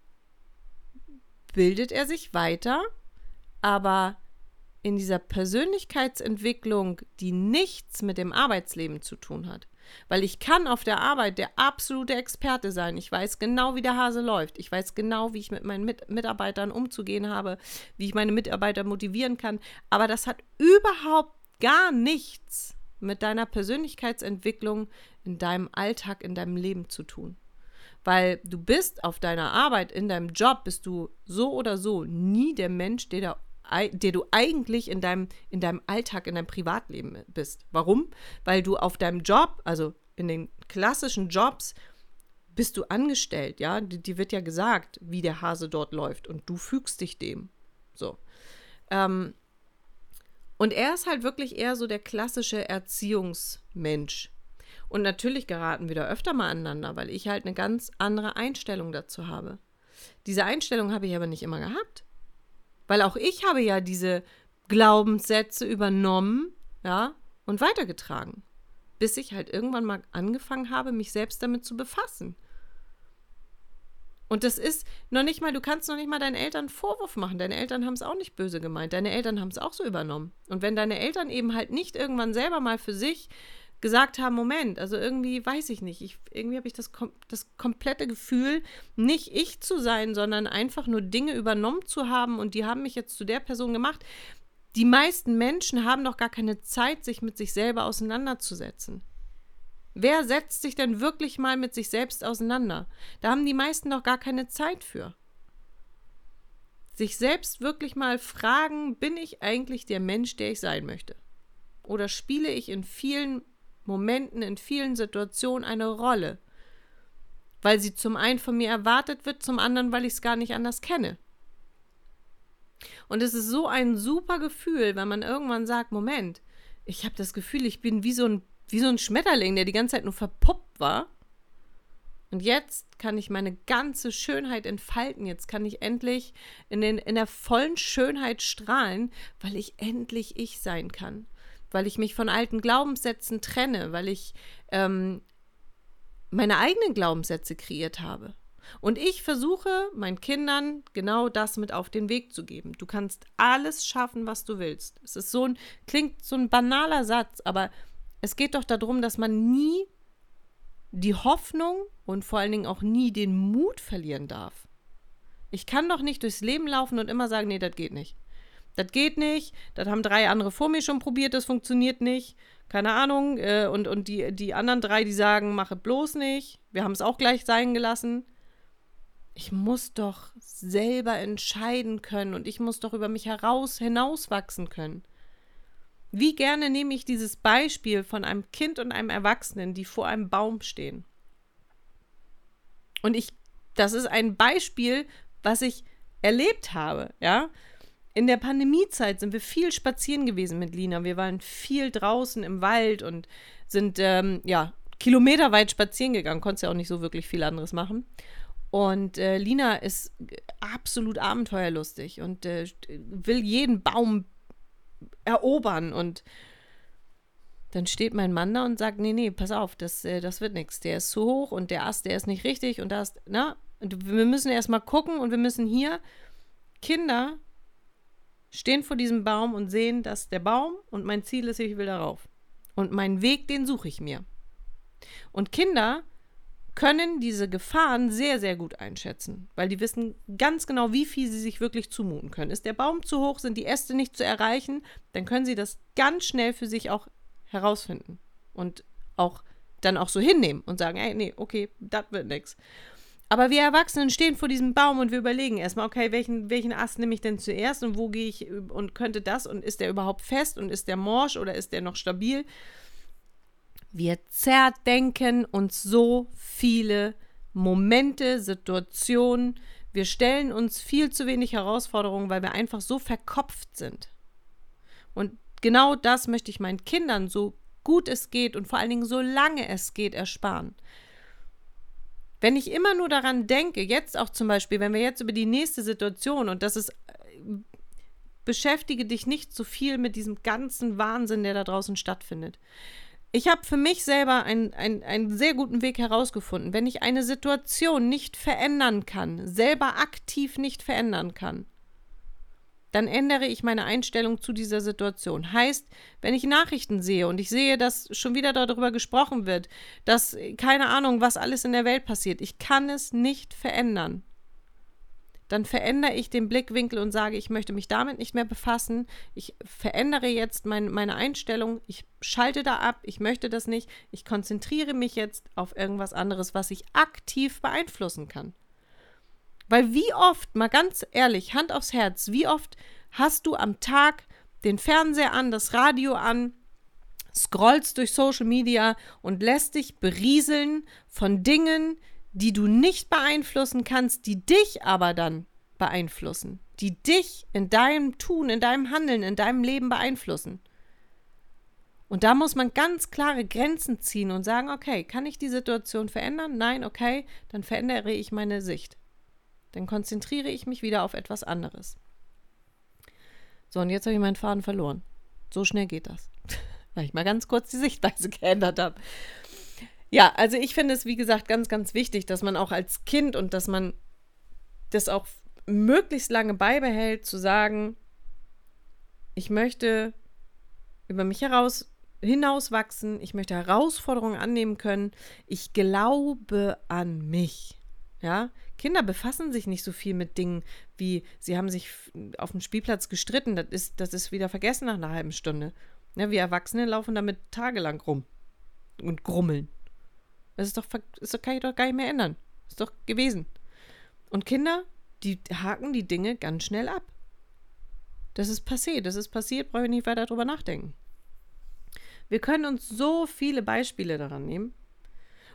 bildet er sich weiter, aber in dieser Persönlichkeitsentwicklung, die nichts mit dem Arbeitsleben zu tun hat. Weil ich kann auf der Arbeit der absolute Experte sein. Ich weiß genau, wie der Hase läuft. Ich weiß genau, wie ich mit meinen mit Mitarbeitern umzugehen habe, wie ich meine Mitarbeiter motivieren kann. Aber das hat überhaupt gar nichts mit deiner Persönlichkeitsentwicklung in deinem Alltag, in deinem Leben zu tun. Weil du bist auf deiner Arbeit, in deinem Job, bist du so oder so nie der Mensch, der da der du eigentlich in deinem, in deinem Alltag, in deinem Privatleben bist. Warum? Weil du auf deinem Job, also in den klassischen Jobs, bist du angestellt, ja? Dir wird ja gesagt, wie der Hase dort läuft und du fügst dich dem. So. Ähm, und er ist halt wirklich eher so der klassische Erziehungsmensch. Und natürlich geraten wir da öfter mal aneinander, weil ich halt eine ganz andere Einstellung dazu habe. Diese Einstellung habe ich aber nicht immer gehabt. Weil auch ich habe ja diese Glaubenssätze übernommen, ja, und weitergetragen. Bis ich halt irgendwann mal angefangen habe, mich selbst damit zu befassen. Und das ist noch nicht mal, du kannst noch nicht mal deinen Eltern Vorwurf machen. Deine Eltern haben es auch nicht böse gemeint. Deine Eltern haben es auch so übernommen. Und wenn deine Eltern eben halt nicht irgendwann selber mal für sich gesagt haben, Moment, also irgendwie weiß ich nicht, ich, irgendwie habe ich das, das komplette Gefühl, nicht ich zu sein, sondern einfach nur Dinge übernommen zu haben und die haben mich jetzt zu der Person gemacht. Die meisten Menschen haben doch gar keine Zeit, sich mit sich selber auseinanderzusetzen. Wer setzt sich denn wirklich mal mit sich selbst auseinander? Da haben die meisten doch gar keine Zeit für. Sich selbst wirklich mal fragen, bin ich eigentlich der Mensch, der ich sein möchte? Oder spiele ich in vielen Momenten, in vielen Situationen eine Rolle. Weil sie zum einen von mir erwartet wird, zum anderen, weil ich es gar nicht anders kenne. Und es ist so ein super Gefühl, wenn man irgendwann sagt, Moment, ich habe das Gefühl, ich bin wie so, ein, wie so ein Schmetterling, der die ganze Zeit nur verpuppt war. Und jetzt kann ich meine ganze Schönheit entfalten. Jetzt kann ich endlich in, den, in der vollen Schönheit strahlen, weil ich endlich ich sein kann weil ich mich von alten Glaubenssätzen trenne, weil ich ähm, meine eigenen Glaubenssätze kreiert habe. Und ich versuche meinen Kindern genau das mit auf den Weg zu geben. Du kannst alles schaffen, was du willst. Es ist so ein, klingt so ein banaler Satz, aber es geht doch darum, dass man nie die Hoffnung und vor allen Dingen auch nie den Mut verlieren darf. Ich kann doch nicht durchs Leben laufen und immer sagen, nee, das geht nicht. Das geht nicht. Das haben drei andere vor mir schon probiert, das funktioniert nicht. Keine Ahnung. Äh, und und die, die anderen drei, die sagen, mache bloß nicht. Wir haben es auch gleich sein gelassen. Ich muss doch selber entscheiden können und ich muss doch über mich heraus hinauswachsen können. Wie gerne nehme ich dieses Beispiel von einem Kind und einem Erwachsenen, die vor einem Baum stehen. Und ich, das ist ein Beispiel, was ich erlebt habe, ja. In der Pandemiezeit sind wir viel spazieren gewesen mit Lina. Wir waren viel draußen im Wald und sind ähm, ja kilometerweit spazieren gegangen. Konntest ja auch nicht so wirklich viel anderes machen. Und äh, Lina ist absolut abenteuerlustig und äh, will jeden Baum erobern. Und dann steht mein Mann da und sagt: Nee, nee, pass auf, das, äh, das wird nichts. Der ist zu hoch und der Ast, der ist nicht richtig und da ist, na, und wir müssen erstmal gucken und wir müssen hier Kinder stehen vor diesem Baum und sehen, dass der Baum und mein Ziel ist, ich will darauf. Und meinen Weg, den suche ich mir. Und Kinder können diese Gefahren sehr, sehr gut einschätzen, weil die wissen ganz genau, wie viel sie sich wirklich zumuten können. Ist der Baum zu hoch, sind die Äste nicht zu erreichen, dann können sie das ganz schnell für sich auch herausfinden und auch dann auch so hinnehmen und sagen, ey, nee, okay, das wird nichts. Aber wir Erwachsenen stehen vor diesem Baum und wir überlegen erstmal, okay, welchen, welchen Ast nehme ich denn zuerst und wo gehe ich und könnte das und ist der überhaupt fest und ist der morsch oder ist der noch stabil? Wir zerdenken uns so viele Momente, Situationen. Wir stellen uns viel zu wenig Herausforderungen, weil wir einfach so verkopft sind. Und genau das möchte ich meinen Kindern so gut es geht und vor allen Dingen so lange es geht ersparen. Wenn ich immer nur daran denke, jetzt auch zum Beispiel, wenn wir jetzt über die nächste Situation und das ist, äh, beschäftige dich nicht so viel mit diesem ganzen Wahnsinn, der da draußen stattfindet. Ich habe für mich selber einen, einen, einen sehr guten Weg herausgefunden. Wenn ich eine Situation nicht verändern kann, selber aktiv nicht verändern kann, dann ändere ich meine Einstellung zu dieser Situation. Heißt, wenn ich Nachrichten sehe und ich sehe, dass schon wieder darüber gesprochen wird, dass keine Ahnung, was alles in der Welt passiert, ich kann es nicht verändern. Dann verändere ich den Blickwinkel und sage, ich möchte mich damit nicht mehr befassen. Ich verändere jetzt mein, meine Einstellung. Ich schalte da ab. Ich möchte das nicht. Ich konzentriere mich jetzt auf irgendwas anderes, was ich aktiv beeinflussen kann. Weil wie oft, mal ganz ehrlich, Hand aufs Herz, wie oft hast du am Tag den Fernseher an, das Radio an, scrollst durch Social Media und lässt dich berieseln von Dingen, die du nicht beeinflussen kannst, die dich aber dann beeinflussen, die dich in deinem Tun, in deinem Handeln, in deinem Leben beeinflussen. Und da muss man ganz klare Grenzen ziehen und sagen, okay, kann ich die Situation verändern? Nein, okay, dann verändere ich meine Sicht. Dann konzentriere ich mich wieder auf etwas anderes. So, und jetzt habe ich meinen Faden verloren. So schnell geht das. <laughs> Weil ich mal ganz kurz die Sichtweise <laughs> geändert habe. Ja, also ich finde es, wie gesagt, ganz, ganz wichtig, dass man auch als Kind und dass man das auch möglichst lange beibehält, zu sagen, ich möchte über mich heraus hinauswachsen, ich möchte Herausforderungen annehmen können, ich glaube an mich. Ja, Kinder befassen sich nicht so viel mit Dingen wie, sie haben sich auf dem Spielplatz gestritten, das ist, das ist wieder vergessen nach einer halben Stunde. Ja, wir Erwachsene laufen damit tagelang rum und grummeln. Das ist doch, das kann ich doch gar nicht mehr ändern. Ist doch gewesen. Und Kinder, die haken die Dinge ganz schnell ab. Das ist passiert, das ist passiert, brauche ich nicht weiter drüber nachdenken. Wir können uns so viele Beispiele daran nehmen.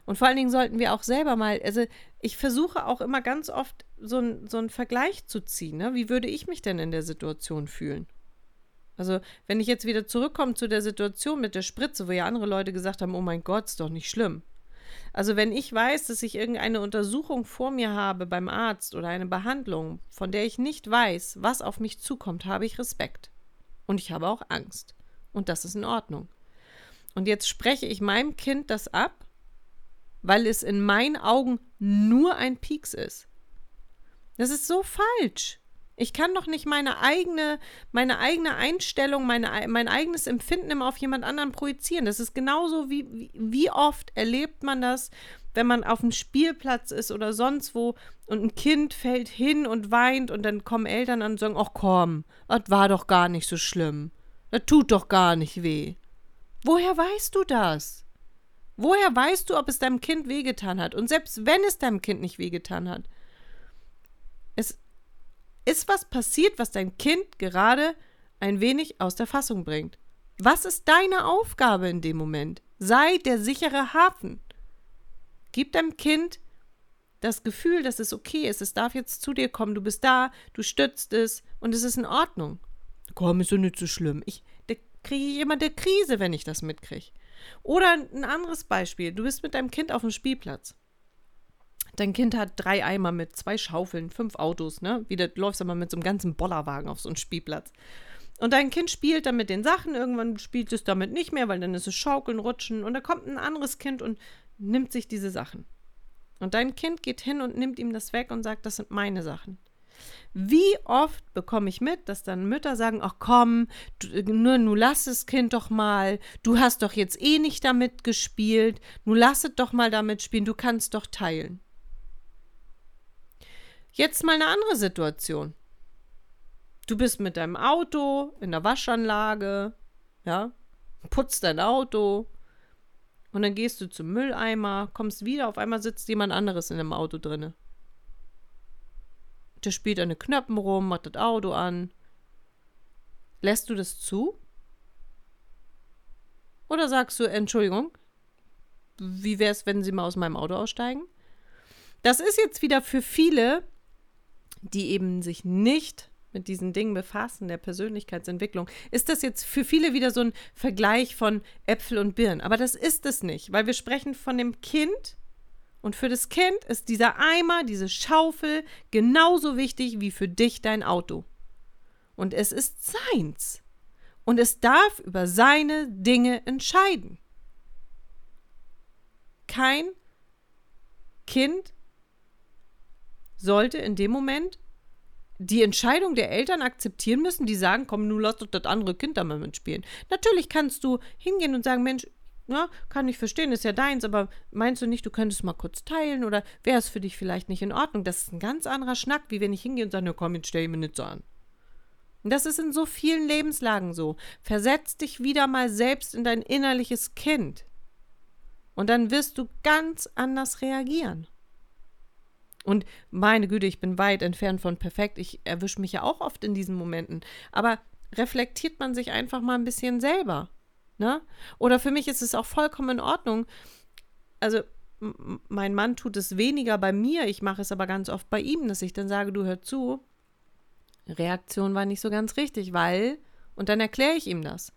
Und vor allen Dingen sollten wir auch selber mal, also ich versuche auch immer ganz oft so, ein, so einen Vergleich zu ziehen. Ne? Wie würde ich mich denn in der Situation fühlen? Also, wenn ich jetzt wieder zurückkomme zu der Situation mit der Spritze, wo ja andere Leute gesagt haben, oh mein Gott, ist doch nicht schlimm. Also, wenn ich weiß, dass ich irgendeine Untersuchung vor mir habe beim Arzt oder eine Behandlung, von der ich nicht weiß, was auf mich zukommt, habe ich Respekt. Und ich habe auch Angst. Und das ist in Ordnung. Und jetzt spreche ich meinem Kind das ab weil es in meinen Augen nur ein Pieks ist. Das ist so falsch. Ich kann doch nicht meine eigene, meine eigene Einstellung, meine, mein eigenes Empfinden immer auf jemand anderen projizieren. Das ist genauso wie, wie, oft erlebt man das, wenn man auf dem Spielplatz ist oder sonst wo und ein Kind fällt hin und weint und dann kommen Eltern an und sagen, ach komm, das war doch gar nicht so schlimm. Das tut doch gar nicht weh. Woher weißt du das? Woher weißt du, ob es deinem Kind wehgetan hat? Und selbst wenn es deinem Kind nicht wehgetan hat, es ist was passiert, was dein Kind gerade ein wenig aus der Fassung bringt. Was ist deine Aufgabe in dem Moment? Sei der sichere Hafen. Gib deinem Kind das Gefühl, dass es okay ist. Es darf jetzt zu dir kommen. Du bist da, du stützt es und es ist in Ordnung. Komm, ist doch nicht so schlimm. Ich, da kriege ich immer eine Krise, wenn ich das mitkriege. Oder ein anderes Beispiel. Du bist mit deinem Kind auf dem Spielplatz. Dein Kind hat drei Eimer mit zwei Schaufeln, fünf Autos, ne? Wie du läufst aber mit so einem ganzen Bollerwagen auf so einen Spielplatz. Und dein Kind spielt dann mit den Sachen, irgendwann spielt es damit nicht mehr, weil dann ist es Schaukeln, Rutschen und da kommt ein anderes Kind und nimmt sich diese Sachen. Und dein Kind geht hin und nimmt ihm das weg und sagt, das sind meine Sachen. Wie oft bekomme ich mit, dass dann Mütter sagen, ach komm, du, nur, nur lass das Kind doch mal, du hast doch jetzt eh nicht damit gespielt, nur lass es doch mal damit spielen, du kannst doch teilen. Jetzt mal eine andere Situation. Du bist mit deinem Auto in der Waschanlage, ja, putzt dein Auto und dann gehst du zum Mülleimer, kommst wieder, auf einmal sitzt jemand anderes in dem Auto drinne. Der spielt an den Knöpfen rum, macht das Auto an. Lässt du das zu? Oder sagst du, Entschuldigung, wie wäre es, wenn Sie mal aus meinem Auto aussteigen? Das ist jetzt wieder für viele, die eben sich nicht mit diesen Dingen befassen, der Persönlichkeitsentwicklung, ist das jetzt für viele wieder so ein Vergleich von Äpfel und Birnen. Aber das ist es nicht, weil wir sprechen von dem Kind, und für das Kind ist dieser Eimer, diese Schaufel genauso wichtig wie für dich dein Auto. Und es ist seins. Und es darf über seine Dinge entscheiden. Kein Kind sollte in dem Moment die Entscheidung der Eltern akzeptieren müssen, die sagen, komm, nun lass doch das andere Kind da mal mitspielen. Natürlich kannst du hingehen und sagen, Mensch, ja, kann ich verstehen, ist ja deins, aber meinst du nicht, du könntest mal kurz teilen oder wäre es für dich vielleicht nicht in Ordnung? Das ist ein ganz anderer Schnack, wie wenn ich hingehe und sage, ja, komm, jetzt stell mir nicht so an. Und das ist in so vielen Lebenslagen so. Versetz dich wieder mal selbst in dein innerliches Kind. Und dann wirst du ganz anders reagieren. Und meine Güte, ich bin weit entfernt von perfekt. Ich erwische mich ja auch oft in diesen Momenten. Aber reflektiert man sich einfach mal ein bisschen selber. Ne? Oder für mich ist es auch vollkommen in Ordnung. Also, mein Mann tut es weniger bei mir, ich mache es aber ganz oft bei ihm, dass ich dann sage, du hör zu. Reaktion war nicht so ganz richtig, weil, und dann erkläre ich ihm das.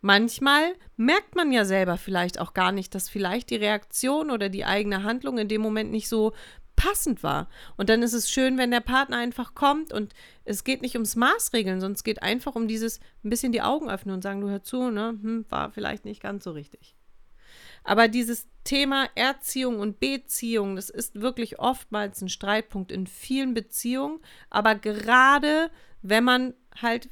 Manchmal merkt man ja selber vielleicht auch gar nicht, dass vielleicht die Reaktion oder die eigene Handlung in dem Moment nicht so passend war. Und dann ist es schön, wenn der Partner einfach kommt und es geht nicht ums Maßregeln, sondern es geht einfach um dieses ein bisschen die Augen öffnen und sagen, du hör zu, ne, hm, war vielleicht nicht ganz so richtig. Aber dieses Thema Erziehung und Beziehung, das ist wirklich oftmals ein Streitpunkt in vielen Beziehungen, aber gerade wenn man halt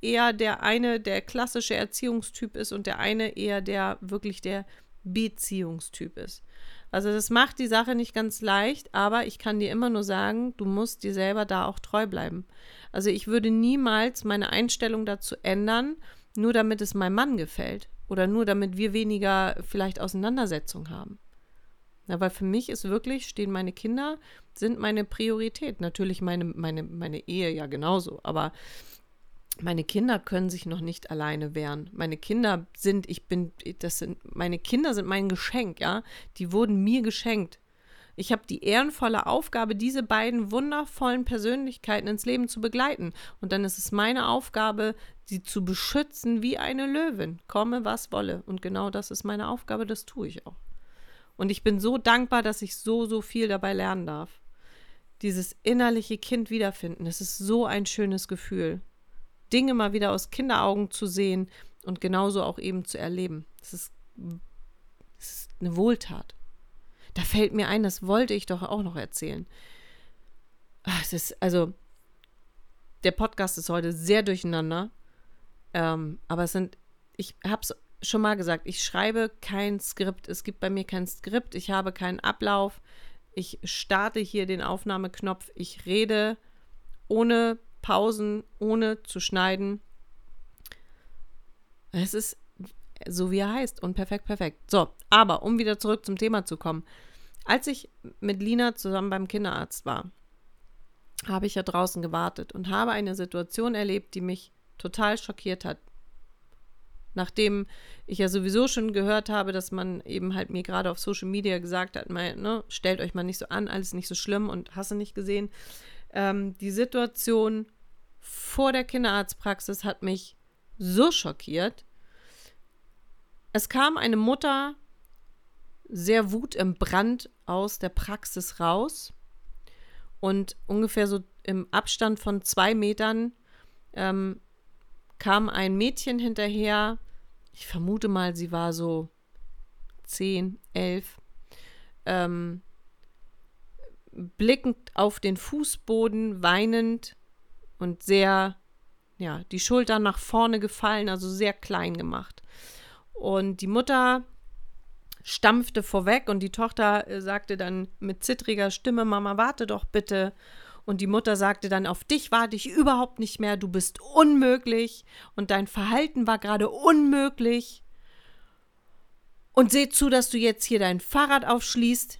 eher der eine der klassische Erziehungstyp ist und der eine eher der wirklich der Beziehungstyp ist. Also das macht die Sache nicht ganz leicht, aber ich kann dir immer nur sagen, du musst dir selber da auch treu bleiben. Also ich würde niemals meine Einstellung dazu ändern, nur damit es meinem Mann gefällt oder nur damit wir weniger vielleicht Auseinandersetzung haben. Na, weil für mich ist wirklich, stehen meine Kinder, sind meine Priorität. Natürlich meine, meine, meine Ehe ja genauso, aber meine Kinder können sich noch nicht alleine wehren. Meine Kinder sind, ich bin, das sind, meine Kinder sind mein Geschenk, ja. Die wurden mir geschenkt. Ich habe die ehrenvolle Aufgabe, diese beiden wundervollen Persönlichkeiten ins Leben zu begleiten. Und dann ist es meine Aufgabe, sie zu beschützen wie eine Löwin. Komme, was wolle. Und genau das ist meine Aufgabe, das tue ich auch. Und ich bin so dankbar, dass ich so, so viel dabei lernen darf. Dieses innerliche Kind wiederfinden, das ist so ein schönes Gefühl. Dinge mal wieder aus Kinderaugen zu sehen und genauso auch eben zu erleben. Das ist, das ist eine Wohltat. Da fällt mir ein, das wollte ich doch auch noch erzählen. Ach, es ist, also, der Podcast ist heute sehr durcheinander. Ähm, aber es sind, ich habe es schon mal gesagt, ich schreibe kein Skript. Es gibt bei mir kein Skript. Ich habe keinen Ablauf. Ich starte hier den Aufnahmeknopf. Ich rede ohne Pausen, ohne zu schneiden. Es ist so, wie er heißt. Und perfekt, perfekt. So, aber um wieder zurück zum Thema zu kommen. Als ich mit Lina zusammen beim Kinderarzt war, habe ich ja draußen gewartet und habe eine Situation erlebt, die mich total schockiert hat. Nachdem ich ja sowieso schon gehört habe, dass man eben halt mir gerade auf Social Media gesagt hat, mal, ne, stellt euch mal nicht so an, alles nicht so schlimm und hasse nicht gesehen, ähm, die Situation vor der Kinderarztpraxis hat mich so schockiert. Es kam eine Mutter sehr wut im Brand aus der Praxis raus und ungefähr so im Abstand von zwei Metern ähm, kam ein Mädchen hinterher. Ich vermute mal, sie war so zehn, elf. Ähm, blickend auf den Fußboden, weinend und sehr, ja, die Schultern nach vorne gefallen, also sehr klein gemacht. Und die Mutter stampfte vorweg und die Tochter äh, sagte dann mit zittriger Stimme, Mama, warte doch bitte. Und die Mutter sagte dann, auf dich warte ich überhaupt nicht mehr, du bist unmöglich und dein Verhalten war gerade unmöglich. Und seh zu, dass du jetzt hier dein Fahrrad aufschließt.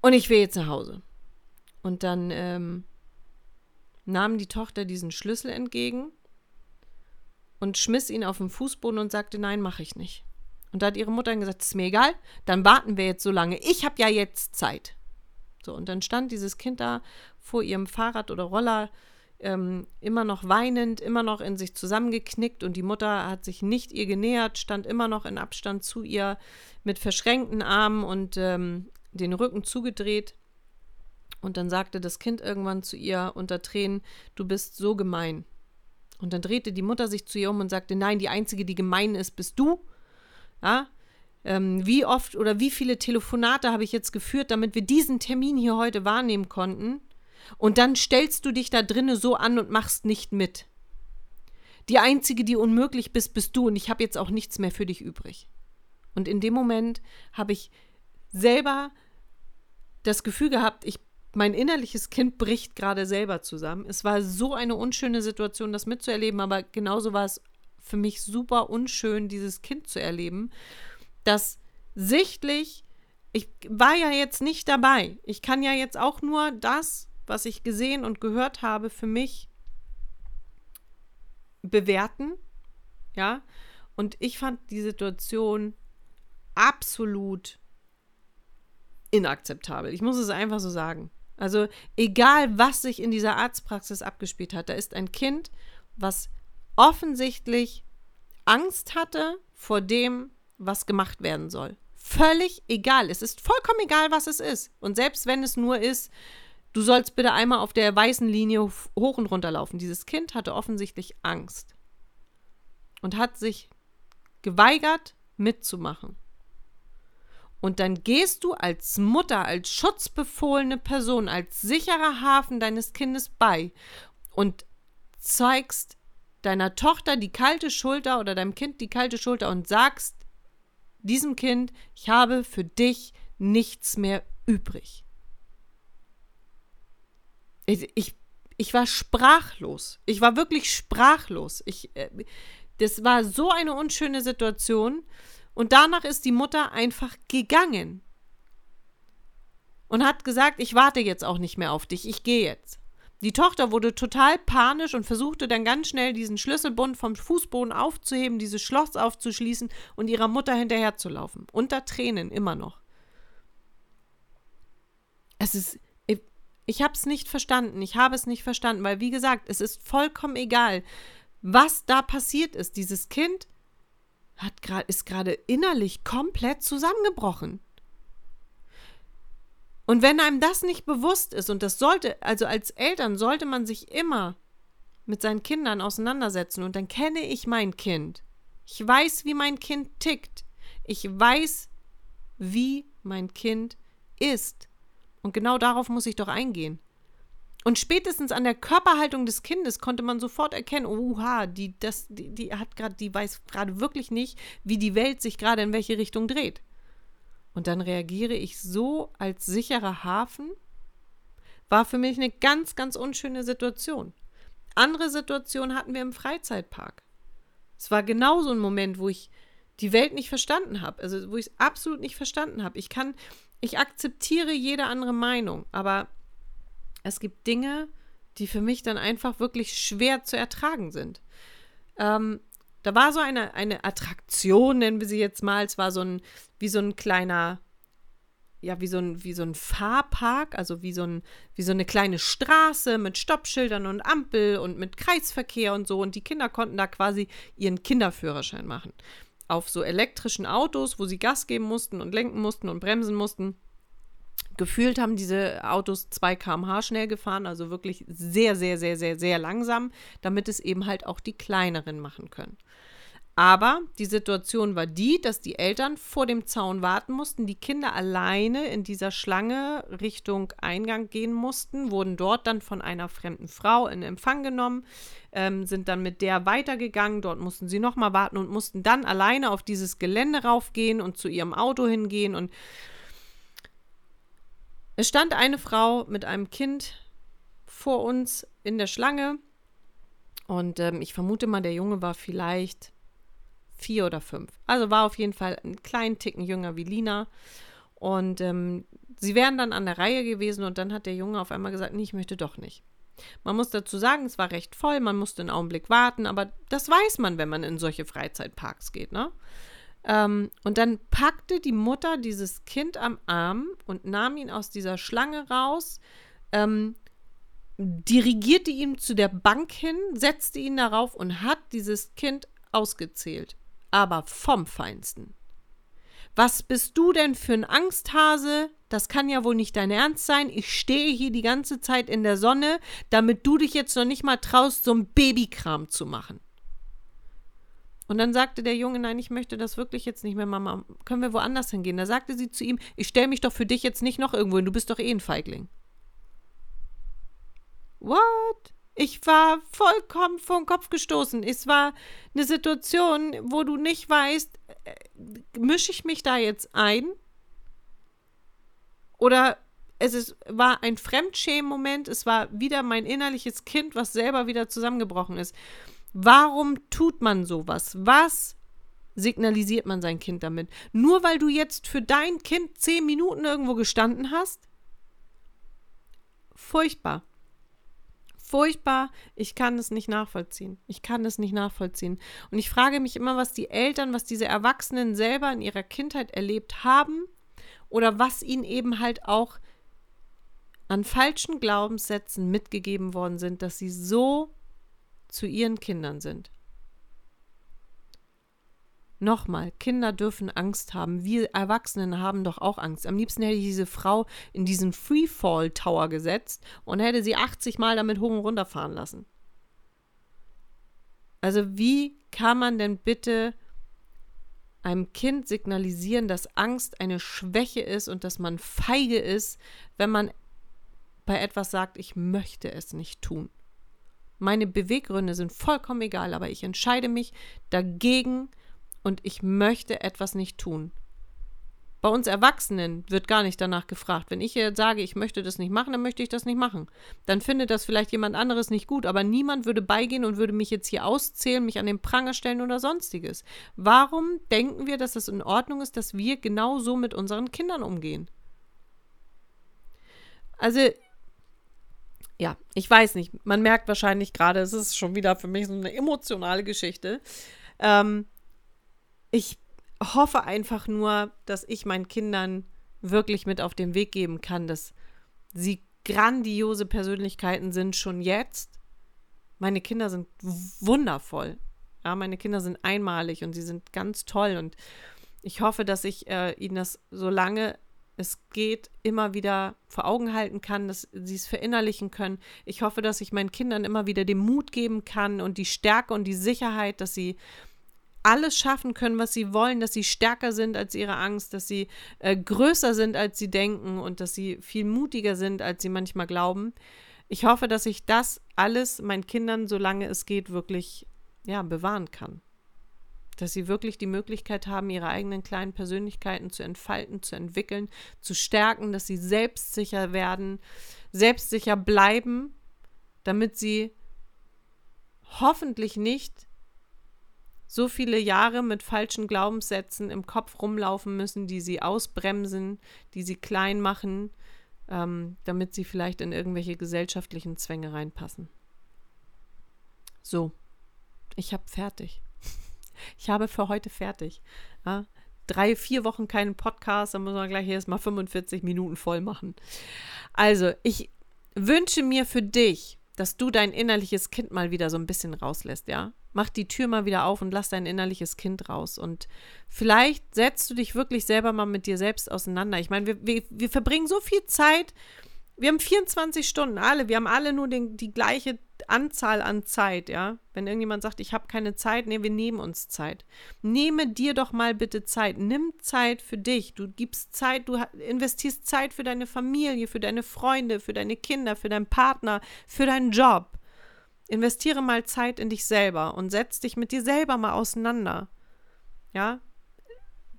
Und ich will jetzt nach Hause. Und dann ähm, nahm die Tochter diesen Schlüssel entgegen und schmiss ihn auf den Fußboden und sagte, nein, mache ich nicht. Und da hat ihre Mutter gesagt, ist mir egal, dann warten wir jetzt so lange. Ich habe ja jetzt Zeit. So, und dann stand dieses Kind da vor ihrem Fahrrad oder Roller, ähm, immer noch weinend, immer noch in sich zusammengeknickt und die Mutter hat sich nicht ihr genähert, stand immer noch in Abstand zu ihr mit verschränkten Armen und ähm, den Rücken zugedreht. Und dann sagte das Kind irgendwann zu ihr unter Tränen, du bist so gemein. Und dann drehte die Mutter sich zu ihr um und sagte, nein, die Einzige, die gemein ist, bist du. Ja? Ähm, wie oft oder wie viele Telefonate habe ich jetzt geführt, damit wir diesen Termin hier heute wahrnehmen konnten? Und dann stellst du dich da drinnen so an und machst nicht mit. Die Einzige, die unmöglich bist, bist du und ich habe jetzt auch nichts mehr für dich übrig. Und in dem Moment habe ich selber das Gefühl gehabt, ich, mein innerliches Kind bricht gerade selber zusammen. Es war so eine unschöne Situation, das mitzuerleben, aber genauso war es für mich super unschön, dieses Kind zu erleben, das sichtlich, ich war ja jetzt nicht dabei. Ich kann ja jetzt auch nur das, was ich gesehen und gehört habe, für mich bewerten. Ja, und ich fand die Situation absolut inakzeptabel. Ich muss es einfach so sagen. Also egal, was sich in dieser Arztpraxis abgespielt hat, da ist ein Kind, was offensichtlich Angst hatte vor dem, was gemacht werden soll. Völlig egal. Es ist vollkommen egal, was es ist. Und selbst wenn es nur ist, du sollst bitte einmal auf der weißen Linie hoch und runter laufen. Dieses Kind hatte offensichtlich Angst und hat sich geweigert, mitzumachen. Und dann gehst du als Mutter, als schutzbefohlene Person, als sicherer Hafen deines Kindes bei und zeigst deiner Tochter die kalte Schulter oder deinem Kind die kalte Schulter und sagst diesem Kind, ich habe für dich nichts mehr übrig. Ich, ich, war sprachlos. Ich war wirklich sprachlos. Ich, äh, das war so eine unschöne Situation. Und danach ist die Mutter einfach gegangen und hat gesagt, ich warte jetzt auch nicht mehr auf dich, ich gehe jetzt. Die Tochter wurde total panisch und versuchte dann ganz schnell diesen Schlüsselbund vom Fußboden aufzuheben, dieses Schloss aufzuschließen und ihrer Mutter hinterherzulaufen. Unter Tränen immer noch. Es ist. Ich, ich habe es nicht verstanden. Ich habe es nicht verstanden, weil, wie gesagt, es ist vollkommen egal, was da passiert ist. Dieses Kind hat grad, ist gerade innerlich komplett zusammengebrochen. Und wenn einem das nicht bewusst ist, und das sollte, also als Eltern sollte man sich immer mit seinen Kindern auseinandersetzen, und dann kenne ich mein Kind. Ich weiß, wie mein Kind tickt. Ich weiß, wie mein Kind ist. Und genau darauf muss ich doch eingehen. Und spätestens an der Körperhaltung des Kindes konnte man sofort erkennen, oha, die, das, die, die hat gerade, die weiß gerade wirklich nicht, wie die Welt sich gerade in welche Richtung dreht. Und dann reagiere ich so als sicherer Hafen, war für mich eine ganz, ganz unschöne Situation. Andere Situationen hatten wir im Freizeitpark. Es war genauso ein Moment, wo ich die Welt nicht verstanden habe, also wo ich es absolut nicht verstanden habe. Ich kann, ich akzeptiere jede andere Meinung, aber es gibt Dinge, die für mich dann einfach wirklich schwer zu ertragen sind. Ähm, da war so eine, eine Attraktion, nennen wir sie jetzt mal. Es war so ein, wie so ein kleiner, ja, wie so ein, wie so ein Fahrpark, also wie so, ein, wie so eine kleine Straße mit Stoppschildern und Ampel und mit Kreisverkehr und so. Und die Kinder konnten da quasi ihren Kinderführerschein machen. Auf so elektrischen Autos, wo sie Gas geben mussten und lenken mussten und bremsen mussten. Gefühlt haben diese Autos 2 km/h schnell gefahren, also wirklich sehr, sehr, sehr, sehr, sehr langsam, damit es eben halt auch die kleineren machen können. Aber die Situation war die, dass die Eltern vor dem Zaun warten mussten, die Kinder alleine in dieser Schlange Richtung Eingang gehen mussten, wurden dort dann von einer fremden Frau in Empfang genommen, ähm, sind dann mit der weitergegangen, dort mussten sie nochmal warten und mussten dann alleine auf dieses Gelände raufgehen und zu ihrem Auto hingehen und es stand eine Frau mit einem Kind vor uns in der Schlange und ähm, ich vermute mal, der Junge war vielleicht vier oder fünf. Also war auf jeden Fall einen kleinen Ticken jünger wie Lina. Und ähm, sie wären dann an der Reihe gewesen und dann hat der Junge auf einmal gesagt, nee, ich möchte doch nicht. Man muss dazu sagen, es war recht voll, man musste einen Augenblick warten, aber das weiß man, wenn man in solche Freizeitparks geht, ne? Ähm, und dann packte die Mutter dieses Kind am Arm und nahm ihn aus dieser Schlange raus, ähm, dirigierte ihn zu der Bank hin, setzte ihn darauf und hat dieses Kind ausgezählt aber vom Feinsten. Was bist du denn für ein Angsthase? Das kann ja wohl nicht dein Ernst sein. Ich stehe hier die ganze Zeit in der Sonne, damit du dich jetzt noch nicht mal traust, so ein Babykram zu machen. Und dann sagte der Junge, nein, ich möchte das wirklich jetzt nicht mehr, Mama. Können wir woanders hingehen? Da sagte sie zu ihm, ich stelle mich doch für dich jetzt nicht noch irgendwo hin, du bist doch eh ein Feigling. What? Ich war vollkommen vom Kopf gestoßen. Es war eine Situation, wo du nicht weißt, äh, mische ich mich da jetzt ein? Oder es ist, war ein Fremdschämen-Moment, es war wieder mein innerliches Kind, was selber wieder zusammengebrochen ist. Warum tut man sowas? Was signalisiert man sein Kind damit? Nur weil du jetzt für dein Kind zehn Minuten irgendwo gestanden hast? Furchtbar furchtbar. Ich kann es nicht nachvollziehen. Ich kann es nicht nachvollziehen. Und ich frage mich immer, was die Eltern, was diese Erwachsenen selber in ihrer Kindheit erlebt haben oder was ihnen eben halt auch an falschen Glaubenssätzen mitgegeben worden sind, dass sie so zu ihren Kindern sind. Nochmal, Kinder dürfen Angst haben. Wir Erwachsenen haben doch auch Angst. Am liebsten hätte ich diese Frau in diesen Freefall Tower gesetzt und hätte sie 80 Mal damit hoch und runter fahren lassen. Also wie kann man denn bitte einem Kind signalisieren, dass Angst eine Schwäche ist und dass man feige ist, wenn man bei etwas sagt, ich möchte es nicht tun. Meine Beweggründe sind vollkommen egal, aber ich entscheide mich dagegen, und ich möchte etwas nicht tun. Bei uns Erwachsenen wird gar nicht danach gefragt. Wenn ich jetzt sage, ich möchte das nicht machen, dann möchte ich das nicht machen. Dann findet das vielleicht jemand anderes nicht gut, aber niemand würde beigehen und würde mich jetzt hier auszählen, mich an den Pranger stellen oder sonstiges. Warum denken wir, dass es in Ordnung ist, dass wir genau so mit unseren Kindern umgehen? Also, ja, ich weiß nicht. Man merkt wahrscheinlich gerade, es ist schon wieder für mich so eine emotionale Geschichte. Ähm, ich hoffe einfach nur, dass ich meinen Kindern wirklich mit auf den Weg geben kann, dass sie grandiose Persönlichkeiten sind schon jetzt. Meine Kinder sind wundervoll. Ja, meine Kinder sind einmalig und sie sind ganz toll und ich hoffe, dass ich äh, ihnen das, solange es geht, immer wieder vor Augen halten kann, dass sie es verinnerlichen können. Ich hoffe, dass ich meinen Kindern immer wieder den Mut geben kann und die Stärke und die Sicherheit, dass sie alles schaffen können, was sie wollen, dass sie stärker sind als ihre Angst, dass sie äh, größer sind, als sie denken und dass sie viel mutiger sind, als sie manchmal glauben. Ich hoffe, dass ich das alles meinen Kindern, solange es geht, wirklich ja, bewahren kann. Dass sie wirklich die Möglichkeit haben, ihre eigenen kleinen Persönlichkeiten zu entfalten, zu entwickeln, zu stärken, dass sie selbstsicher werden, selbstsicher bleiben, damit sie hoffentlich nicht so viele Jahre mit falschen Glaubenssätzen im Kopf rumlaufen müssen, die sie ausbremsen, die sie klein machen, ähm, damit sie vielleicht in irgendwelche gesellschaftlichen Zwänge reinpassen. So, ich habe fertig. Ich habe für heute fertig. Ja, drei, vier Wochen keinen Podcast, dann muss man gleich erst mal 45 Minuten voll machen. Also, ich wünsche mir für dich, dass du dein innerliches Kind mal wieder so ein bisschen rauslässt, ja? Mach die Tür mal wieder auf und lass dein innerliches Kind raus. Und vielleicht setzt du dich wirklich selber mal mit dir selbst auseinander. Ich meine, wir, wir, wir verbringen so viel Zeit wir haben 24 Stunden, alle, wir haben alle nur den, die gleiche Anzahl an Zeit, ja. Wenn irgendjemand sagt, ich habe keine Zeit, nee, wir nehmen uns Zeit. Nehme dir doch mal bitte Zeit. Nimm Zeit für dich. Du gibst Zeit, du investierst Zeit für deine Familie, für deine Freunde, für deine Kinder, für deinen Partner, für deinen Job. Investiere mal Zeit in dich selber und setz dich mit dir selber mal auseinander. Ja?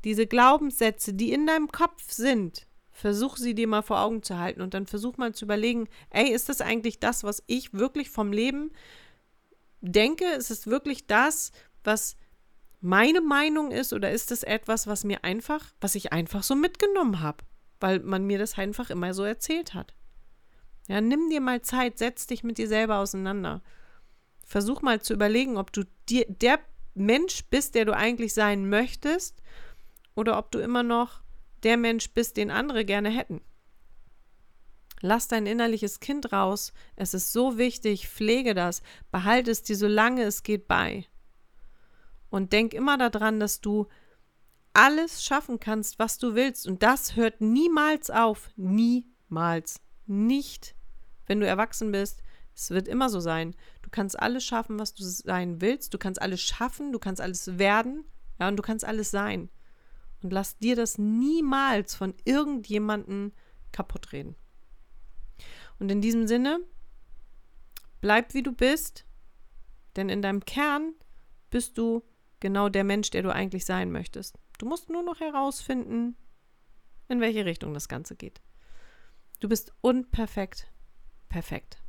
Diese Glaubenssätze, die in deinem Kopf sind, versuch sie dir mal vor Augen zu halten und dann versuch mal zu überlegen, ey, ist das eigentlich das, was ich wirklich vom Leben denke? Ist es wirklich das, was meine Meinung ist oder ist es etwas, was mir einfach, was ich einfach so mitgenommen habe, weil man mir das einfach immer so erzählt hat? Ja, nimm dir mal Zeit, setz dich mit dir selber auseinander. Versuch mal zu überlegen, ob du dir der Mensch bist, der du eigentlich sein möchtest, oder ob du immer noch der Mensch bist, den andere gerne hätten. Lass dein innerliches Kind raus. Es ist so wichtig. Pflege das. Behalte es dir, solange es geht, bei. Und denk immer daran, dass du alles schaffen kannst, was du willst. Und das hört niemals auf. Niemals. Nicht, wenn du erwachsen bist. Es wird immer so sein. Du kannst alles schaffen, was du sein willst. Du kannst alles schaffen. Du kannst alles werden. Ja, und du kannst alles sein. Und lass dir das niemals von irgendjemandem kaputt reden. Und in diesem Sinne, bleib wie du bist, denn in deinem Kern bist du genau der Mensch, der du eigentlich sein möchtest. Du musst nur noch herausfinden, in welche Richtung das Ganze geht. Du bist unperfekt, perfekt.